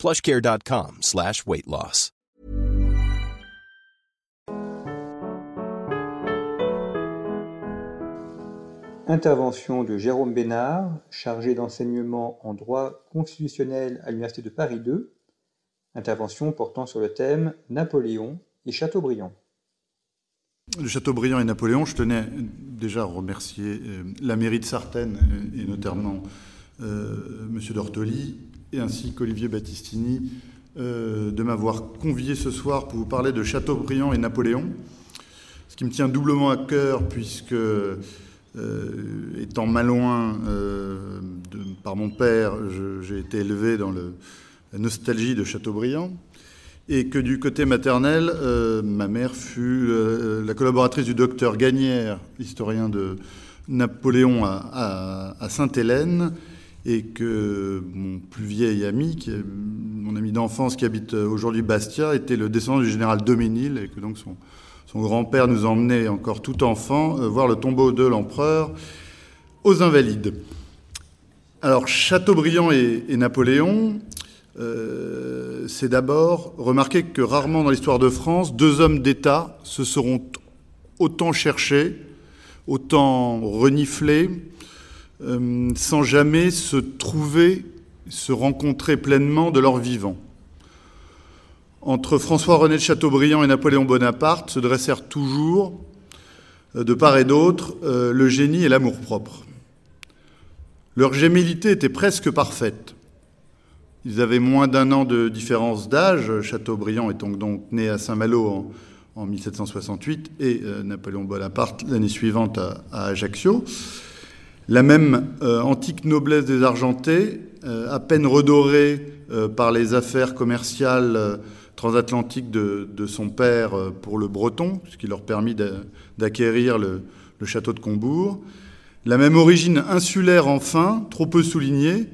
plushcare.com slash weight loss. Intervention de Jérôme Bénard, chargé d'enseignement en droit constitutionnel à l'Université de Paris II. Intervention portant sur le thème Napoléon et Chateaubriand. De Chateaubriand et Napoléon, je tenais déjà à remercier euh, la mairie de Sartène euh, et notamment euh, M. Dortoli et ainsi qu'Olivier Battistini euh, de m'avoir convié ce soir pour vous parler de Chateaubriand et Napoléon. Ce qui me tient doublement à cœur puisque, euh, étant malouin euh, par mon père, j'ai été élevé dans la nostalgie de Chateaubriand et que du côté maternel, euh, ma mère fut la collaboratrice du docteur Gagnère, historien de Napoléon à Sainte-Hélène, et que mon plus vieil ami, mon ami d'enfance qui habite aujourd'hui Bastia, était le descendant du général Doménil, et que donc son, grand-père nous emmenait encore tout enfant euh, voir le tombeau de l'empereur aux Invalides. Alors Chateaubriand et, et Napoléon, euh, c'est d'abord remarquer que rarement dans l'histoire de France, deux hommes d'État se seront autant cherchés, autant reniflés, euh, sans jamais se trouver, se rencontrer pleinement de leur vivant. Entre François-René de Chateaubriand et Napoléon Bonaparte se dressèrent toujours, euh, de part et d'autre, euh, le génie et l'amour-propre. Leur gémilité était presque parfaite. Ils avaient moins d'un an de différence d'âge, Chateaubriand étant donc né à Saint-Malo en, en, 1768 et Napoléon Bonaparte l'année suivante à, Ajaccio. La même euh, antique noblesse des Argentés, euh, à peine redorée euh, par les affaires commerciales transatlantiques de, son père pour le Breton, ce qui leur permit d'acquérir le, le château de Combourg. La même origine insulaire enfin, trop peu soulignée,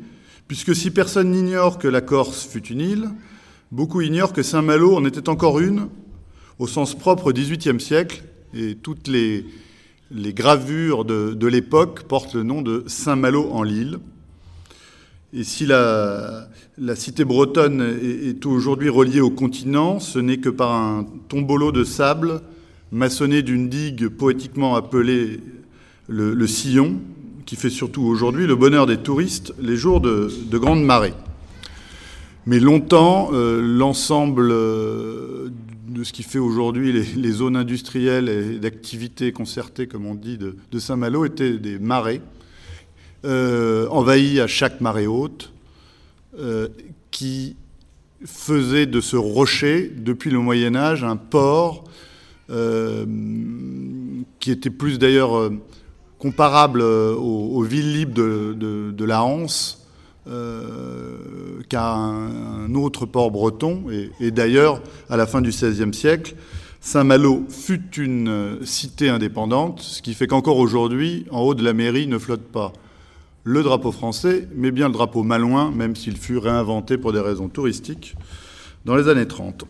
puisque si personne n'ignore que la Corse fut une île, beaucoup ignorent que Saint-Malo en était encore une, au sens propre au XVIIIe siècle, et toutes les, les gravures de, l'époque portent le nom de Saint-Malo en l'île. Et si la, cité bretonne est, aujourd'hui reliée au continent, ce n'est que par un tombolo de sable maçonné d'une digue poétiquement appelée le, le Sillon, qui fait surtout aujourd'hui le bonheur des touristes les jours de, de grande marée. Mais longtemps, euh, l'ensemble euh, de ce qui fait aujourd'hui les, zones industrielles et d'activités concertées, comme on dit, de, Saint-Malo, étaient des marais, euh, envahis à chaque marée haute, euh, qui faisaient de ce rocher, depuis le Moyen Âge, un port euh, qui était plus d'ailleurs comparable aux, villes libres de, de, de la Hanse euh, qu'à un, autre port breton. Et, d'ailleurs, à la fin du XVIe siècle, Saint-Malo fut une cité indépendante, ce qui fait qu'encore aujourd'hui, en haut de la mairie ne flotte pas le drapeau français, mais bien le drapeau malouin, même s'il fut réinventé pour des raisons touristiques dans les années 30.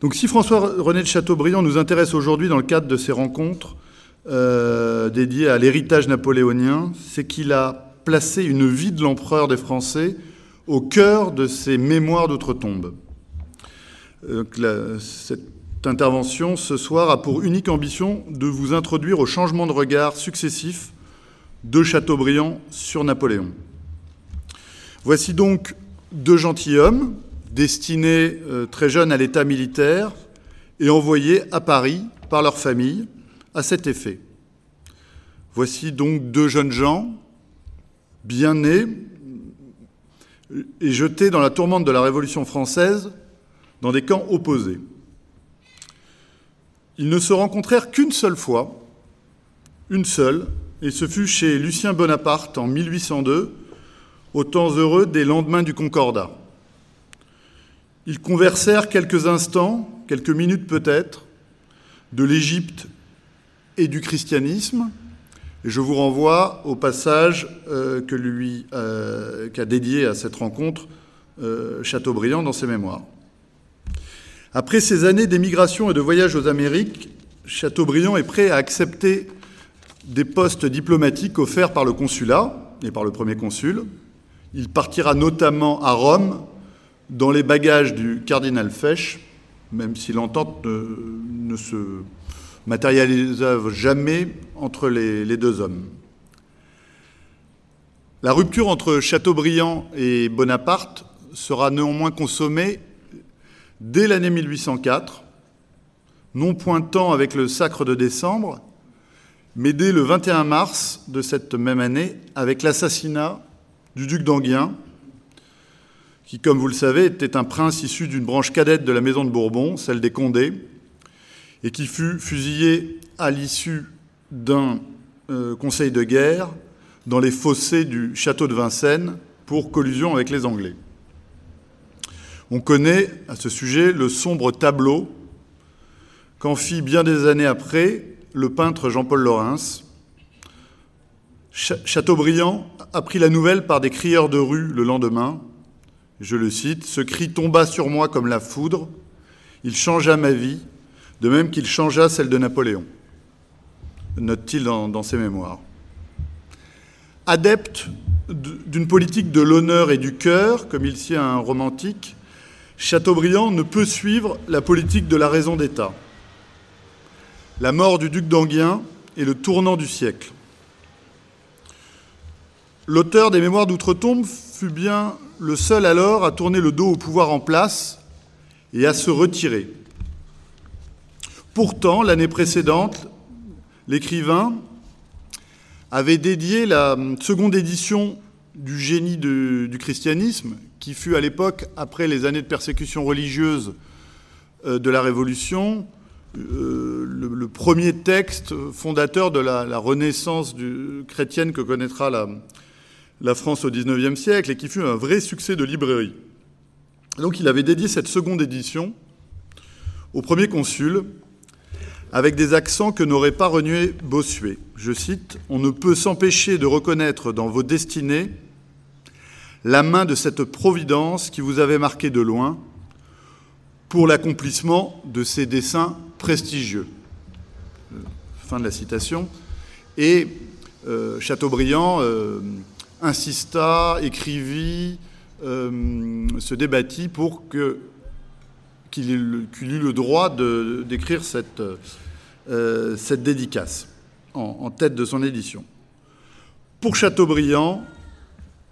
Donc si François-René de Chateaubriand nous intéresse aujourd'hui dans le cadre de ces rencontres, euh, dédié à l'héritage napoléonien, c'est qu'il a placé une vie de l'empereur des Français au cœur de ses mémoires d'outre-tombe. cette intervention ce soir a pour unique ambition de vous introduire au changement de regard successifs de Chateaubriand sur Napoléon. Voici donc deux gentilshommes destinés euh, très jeunes à l'état militaire et envoyés à Paris par leur famille à cet effet. Voici donc deux jeunes gens, bien nés, et jetés dans la tourmente de la Révolution française dans des camps opposés. Ils ne se rencontrèrent qu'une seule fois, une seule, et ce fut chez Lucien Bonaparte en 1802, au temps heureux des lendemains du Concordat. Ils conversèrent quelques instants, quelques minutes peut-être, de l'Égypte et du christianisme. Je vous renvoie au passage euh, euh, qu'a dédié à cette rencontre euh, Chateaubriand dans ses mémoires. Après ces années d'émigration et de voyage aux Amériques, Chateaubriand est prêt à accepter des postes diplomatiques offerts par le consulat et par le premier consul. Il partira notamment à Rome dans les bagages du cardinal Fesch, même si l'entente ne, se matérialisa jamais entre les, deux hommes. La rupture entre Chateaubriand et Bonaparte sera néanmoins consommée dès l'année 1804, non pointant avec le sacre de décembre, mais dès le 21 mars de cette même année, avec l'assassinat du duc d'Anguien, qui, comme vous le savez, était un prince issu d'une branche cadette de la maison de Bourbon, celle des Condés, et qui fut fusillé à l'issue d'un euh, conseil de guerre dans les fossés du château de Vincennes pour collusion avec les Anglais. On connaît à ce sujet le sombre tableau qu'en fit bien des années après le peintre Jean-Paul Laurens. Chateaubriand apprit la nouvelle par des crieurs de rue le lendemain, je le cite, Ce cri tomba sur moi comme la foudre, il changea ma vie, de même qu'il changea celle de Napoléon, note-t-il dans, ses mémoires. Adepte d'une politique de l'honneur et du cœur, comme il s'y a un romantique, Chateaubriand ne peut suivre la politique de la raison d'État. La mort du duc d'Anguien est le tournant du siècle. L'auteur des Mémoires d'outre-tombe fut bien le seul alors à tourner le dos au pouvoir en place et à se retirer. Pourtant, l'année précédente, l'écrivain avait dédié la seconde édition du génie du christianisme, qui fut à l'époque, après les années de persécution religieuse euh, de la Révolution, euh, le, premier texte fondateur de la, renaissance chrétienne que connaîtra la, la France au XIXe siècle et qui fut un vrai succès de librairie. Donc il avait dédié cette seconde édition au premier consul avec des accents que n'aurait pas renié Bossuet. Je cite On ne peut s'empêcher de reconnaître dans vos destinées la main de cette providence qui vous avait marqué de loin pour l'accomplissement de ces desseins prestigieux. Euh, fin de la citation. Et euh, Chateaubriand euh, insista, écrivit, se débattit pour que, qu'il eût le droit d'écrire cette, euh, dédicace en, tête de son édition. Pour Chateaubriand,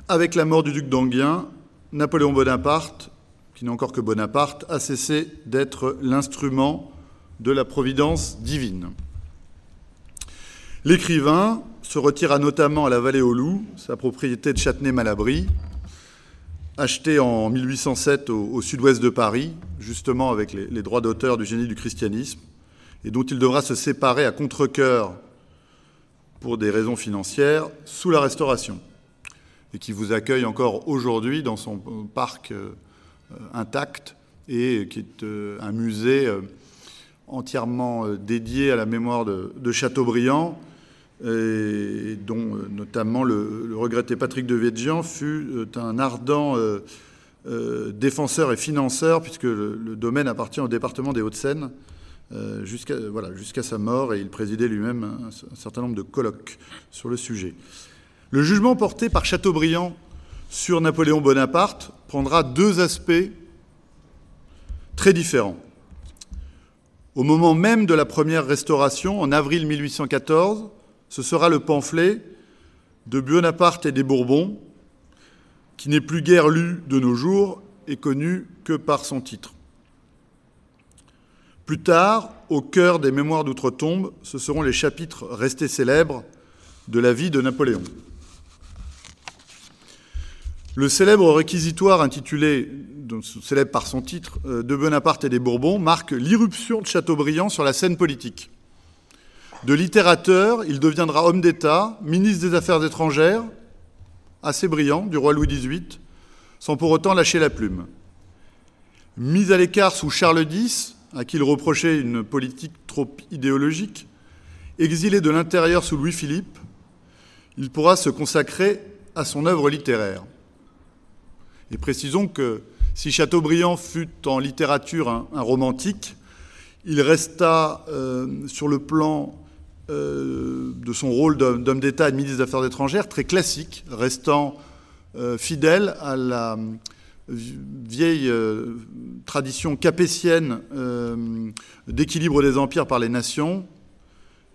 avec la mort du duc d'Anguien, Napoléon Bonaparte, qui n'est encore que Bonaparte, a cessé d'être l'instrument de la providence divine. L'écrivain se retira notamment à la vallée aux loups, sa propriété de Châtenay-Malabry, achetée en 1807 au, sud-ouest de Paris, justement avec les, droits d'auteur du génie du christianisme, et dont il devra se séparer à contre-coeur pour des raisons financières sous la Restauration, et qui vous accueille encore aujourd'hui dans son parc euh, intact et qui est euh, un musée euh, entièrement dédié à la mémoire de Chateaubriand et dont euh, notamment le, regretté Patrick de Védjian fut euh, un ardent euh, défenseur et financeur, puisque le, domaine appartient au département des Hauts-de-Seine jusqu'à voilà, sa mort, et il présidait lui-même un, certain nombre de colloques sur le sujet. Le jugement porté par Chateaubriand sur Napoléon Bonaparte prendra deux aspects très différents. Au moment même de la première restauration, en avril 1814, ce sera le pamphlet de Bonaparte et des Bourbons, qui n'est plus guère lu de nos jours et connu que par son titre. Plus tard, au cœur des Mémoires d'outre-tombe, ce seront les chapitres restés célèbres de la vie de Napoléon. Le célèbre réquisitoire intitulé, célèbre par son titre, euh, de Bonaparte et des Bourbons, marque l'irruption de Chateaubriand sur la scène politique. De littérateur, il deviendra homme d'État, ministre des Affaires étrangères, assez brillant, du roi Louis XVIII, sans pour autant lâcher la plume. Mis à l'écart sous Charles X, à qui il reprochait une politique trop idéologique, exilé de l'intérieur sous Louis-Philippe, il pourra se consacrer à son œuvre littéraire. Et précisons que si Chateaubriand fut en littérature un, romantique, il resta euh, sur le plan euh, de son rôle d'homme d'État et de ministre des Affaires étrangères très classique, restant euh, fidèle à la vieille tradition capétienne d'équilibre des empires par les nations,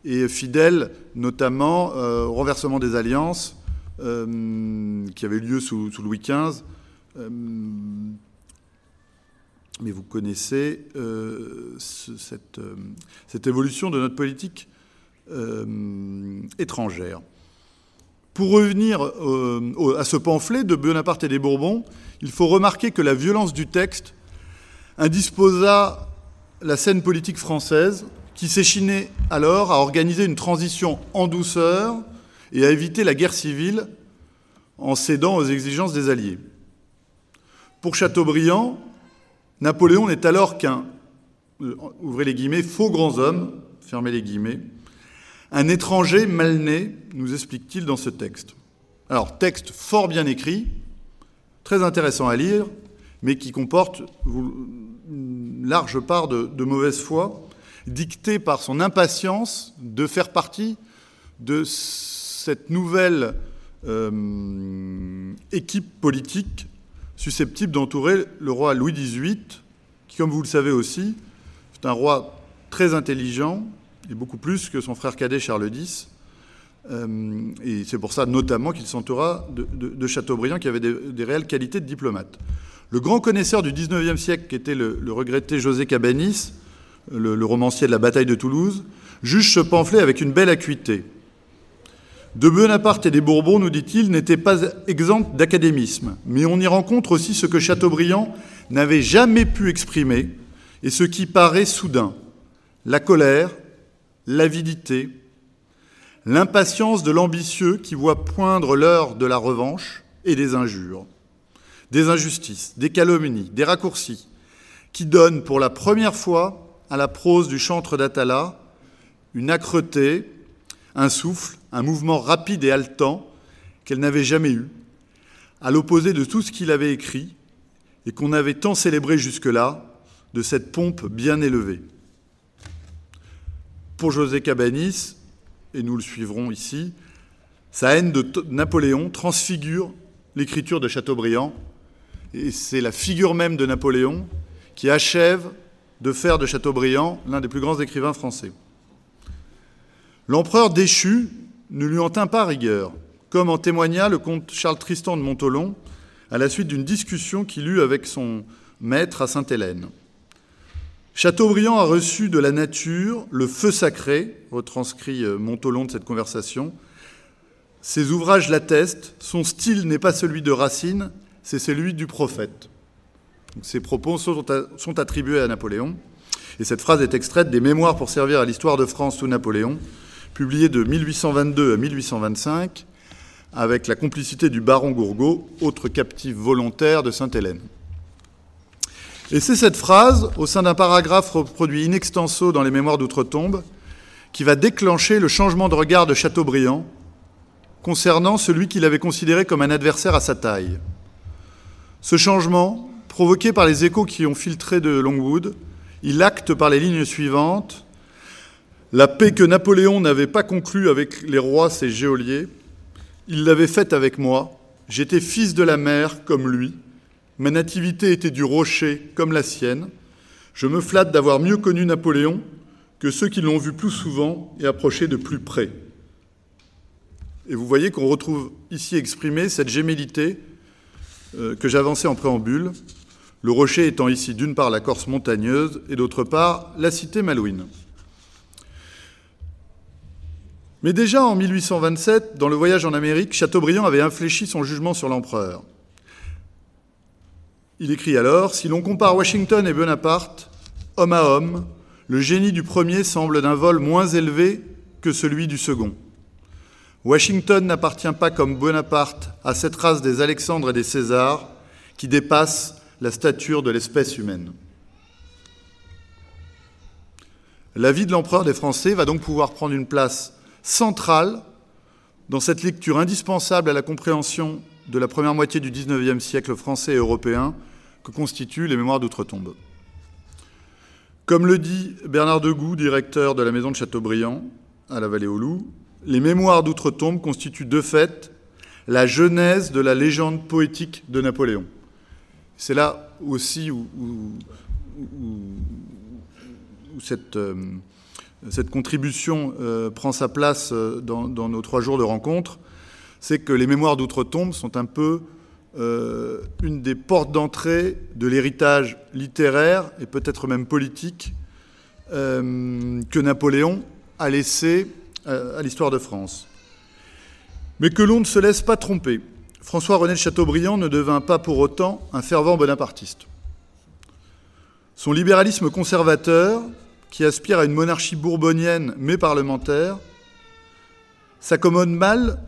et fidèle notamment au renversement des alliances qui avait lieu sous, Louis XV euh, mais vous connaissez euh, euh, cette, évolution de notre politique étrangère. Pour revenir à ce pamphlet de Bonaparte et des Bourbons, il faut remarquer que la violence du texte indisposa la scène politique française, qui s'échinait alors à organiser une transition en douceur et à éviter la guerre civile en cédant aux exigences des Alliés. Pour Chateaubriand, Napoléon n'est alors qu'un, euh, ouvrez les guillemets, faux grand homme, fermez les guillemets, un étranger mal né, nous explique-t-il dans ce texte. Alors, texte fort bien écrit, très intéressant à lire, mais qui comporte une large part de, mauvaise foi, dictée par son impatience de faire partie de cette nouvelle euh, équipe politique susceptible d'entourer le roi Louis XVIII, qui, comme vous le savez aussi, est un roi très intelligent, et beaucoup plus que son frère cadet Charles X. Euh, et c'est pour ça notamment qu'il s'entoura de, Chateaubriand, qui avait des, réelles qualités de diplomate. Le grand connaisseur du XIXe siècle, qui était le, regretté José Cabanis, le romancier de la bataille de Toulouse, juge ce pamphlet avec une belle acuité. De Bonaparte et des Bourbons, nous dit-il, n'étaient pas exempts d'académisme, mais on y rencontre aussi ce que Chateaubriand n'avait jamais pu exprimer et ce qui paraît soudain, la colère, l'avidité, l'impatience de l'ambitieux qui voit poindre l'heure de la revanche et des injures, des injustices, des calomnies, des raccourcis, qui donnent pour la première fois à la prose du chantre d'Atala une âcreté, un souffle, un mouvement rapide et haletant qu'elle n'avait jamais eu, à l'opposé de tout ce qu'il avait écrit et qu'on avait tant célébré jusque-là, de cette pompe bien élevée. Pour José Cabanis, et nous le suivrons ici, sa haine de Napoléon transfigure l'écriture de Chateaubriand, et c'est la figure même de Napoléon qui achève de faire de Chateaubriand l'un des plus grands écrivains français. L'empereur déchu ne lui en tint pas rigueur, comme en témoigna le comte Charles Tristan de Montolon à la suite d'une discussion qu'il eut avec son maître à Sainte-Hélène. Chateaubriand a reçu de la nature le feu sacré, retranscrit euh, Montolon de cette conversation. Ses ouvrages l'attestent, son style n'est pas celui de Racine, c'est celui du prophète. Ces propos sont attribués à Napoléon, et cette phrase est extraite des Mémoires pour servir à l'histoire de France sous Napoléon, publié de 1822 à 1825, avec la complicité du baron Gourgaud, autre captif volontaire de Sainte-Hélène. Et c'est cette phrase, au sein d'un paragraphe reproduit in extenso dans les Mémoires d'outre-tombe, qui va déclencher le changement de regard de Chateaubriand concernant celui qu'il avait considéré comme un adversaire à sa taille. Ce changement, provoqué par les échos qui ont filtré de Longwood, il acte par les lignes suivantes la paix que Napoléon n'avait pas conclue avec les rois, ses geôliers, il l'avait faite avec moi. J'étais fils de la mer comme lui. Ma nativité était du rocher comme la sienne. Je me flatte d'avoir mieux connu Napoléon que ceux qui l'ont vu plus souvent et approché de plus près. Et vous voyez qu'on retrouve ici exprimée cette gémellité euh, que j'avançais en préambule, le rocher étant ici d'une part la Corse montagneuse et d'autre part la cité malouine. Mais déjà en 1827, dans le voyage en Amérique, Chateaubriand avait infléchi son jugement sur l'empereur. Il écrit alors Si l'on compare Washington et Bonaparte, homme à homme, le génie du premier semble d'un vol moins élevé que celui du second. Washington n'appartient pas comme Bonaparte à cette race des Alexandres et des Césars qui dépasse la stature de l'espèce humaine. La vie de l'empereur des Français va donc pouvoir prendre une place centrale dans cette lecture indispensable à la compréhension de la première moitié du XIXe siècle français et européen que constituent les mémoires d'outre-tombe. Comme le dit Bernard Degout, directeur de la maison de Châteaubriand à la Vallée aux Loups, les mémoires d'outre-tombe constituent de fait la genèse de la légende poétique de Napoléon. C'est là aussi où, cette, euh, cette, contribution euh, prend sa place euh, dans, nos trois jours de rencontre, c'est que les mémoires d'outre-tombe sont un peu une des portes d'entrée de l'héritage littéraire et peut-être même politique que Napoléon a laissé à l'histoire de France. Mais que l'on ne se laisse pas tromper. François-René de Chateaubriand ne devint pas pour autant un fervent bonapartiste. Son libéralisme conservateur, qui aspire à une monarchie bourbonienne mais parlementaire, s'accommode mal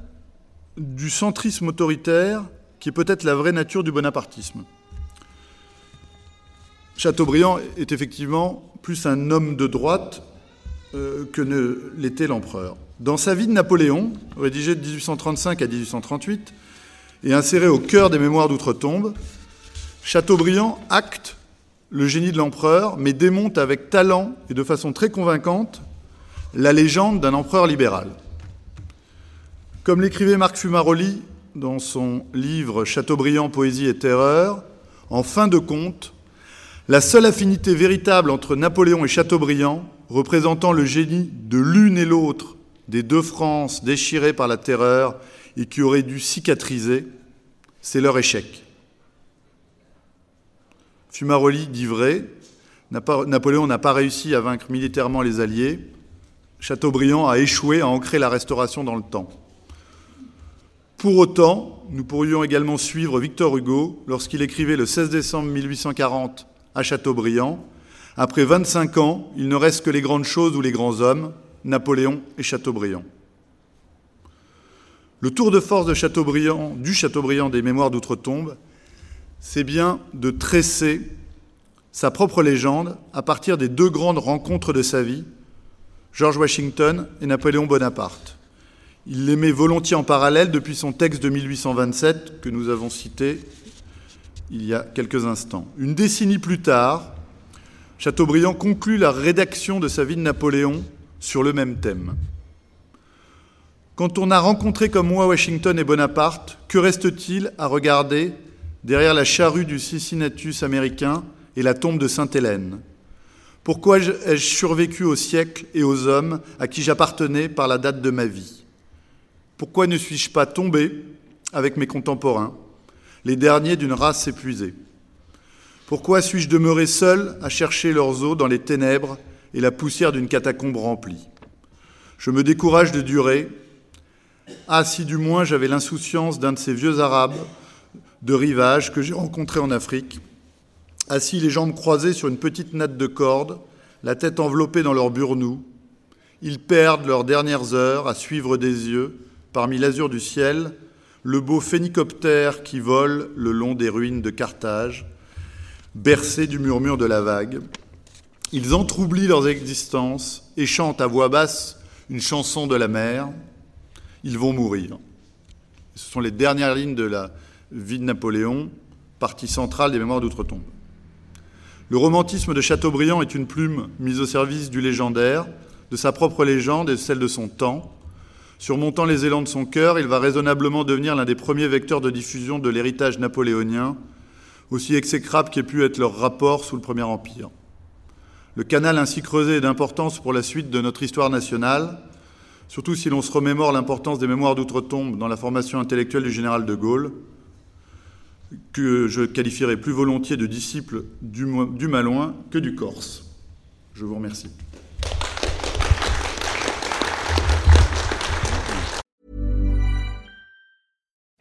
du centrisme autoritaire qui est peut-être la vraie nature du bonapartisme. Chateaubriand est effectivement plus un homme de droite euh, que ne l'était l'empereur. Dans sa vie de Napoléon, rédigée de 1835 à 1838, et insérée au cœur des mémoires d'outre-tombe, Chateaubriand acte le génie de l'empereur, mais démonte avec talent et de façon très convaincante la légende d'un empereur libéral. Comme l'écrivait Marc Fumaroli dans son livre Chateaubriand, Poésie et Terreur, en fin de compte, la seule affinité véritable entre Napoléon et Chateaubriand, représentant le génie de l'une et l'autre des deux France déchirées par la terreur et qui auraient dû cicatriser, c'est leur échec. Fumaroli dit vrai, Napoléon n'a pas réussi à vaincre militairement les Alliés, Chateaubriand a échoué à ancrer la restauration dans le temps. Pour autant, nous pourrions également suivre Victor Hugo lorsqu'il écrivait le 16 décembre 1840 à Chateaubriand Après 25 ans, il ne reste que les grandes choses ou les grands hommes, Napoléon et Chateaubriand. Le tour de force de Chateaubriand, du Chateaubriand des Mémoires d'outre-tombe, c'est bien de tresser sa propre légende à partir des deux grandes rencontres de sa vie, George Washington et Napoléon Bonaparte. Il les met volontiers en parallèle depuis son texte de 1827 que nous avons cité il y a quelques instants. Une décennie plus tard, Chateaubriand conclut la rédaction de sa vie de Napoléon sur le même thème. Quand on a rencontré comme moi Washington et Bonaparte, que reste-t-il à regarder derrière la charrue du Cincinnatus américain et la tombe de Sainte-Hélène? Pourquoi ai-je survécu au siècle et aux hommes à qui j'appartenais par la date de ma vie? Pourquoi ne suis-je pas tombé avec mes contemporains, les derniers d'une race épuisée? Pourquoi suis-je demeuré seul à chercher leurs os dans les ténèbres et la poussière d'une catacombe remplie? Je me décourage de durer. Ah, si du moins j'avais l'insouciance d'un de ces vieux Arabes de rivage que j'ai rencontrés en Afrique, assis les jambes croisées sur une petite natte de corde, la tête enveloppée dans leur burnous, ils perdent leurs dernières heures à suivre des yeux, parmi l'azur du ciel, le beau phénicoptère qui vole le long des ruines de Carthage, bercé du murmure de la vague, ils entroublient leurs existences et chantent à voix basse une chanson de la mer. Ils vont mourir. Ce sont les dernières lignes de la vie de Napoléon, partie centrale des mémoires d'outre-tombe. Le romantisme de Chateaubriand est une plume mise au service du légendaire, de sa propre légende et de celle de son temps. Surmontant les élans de son cœur, il va raisonnablement devenir l'un des premiers vecteurs de diffusion de l'héritage napoléonien, aussi exécrable qu'ait pu être leur rapport sous le Premier Empire. Le canal ainsi creusé est d'importance pour la suite de notre histoire nationale, surtout si l'on se remémore l'importance des mémoires d'outre-tombe dans la formation intellectuelle du général de Gaulle, que je qualifierais plus volontiers de disciple du, du Malouin que du Corse. Je vous remercie.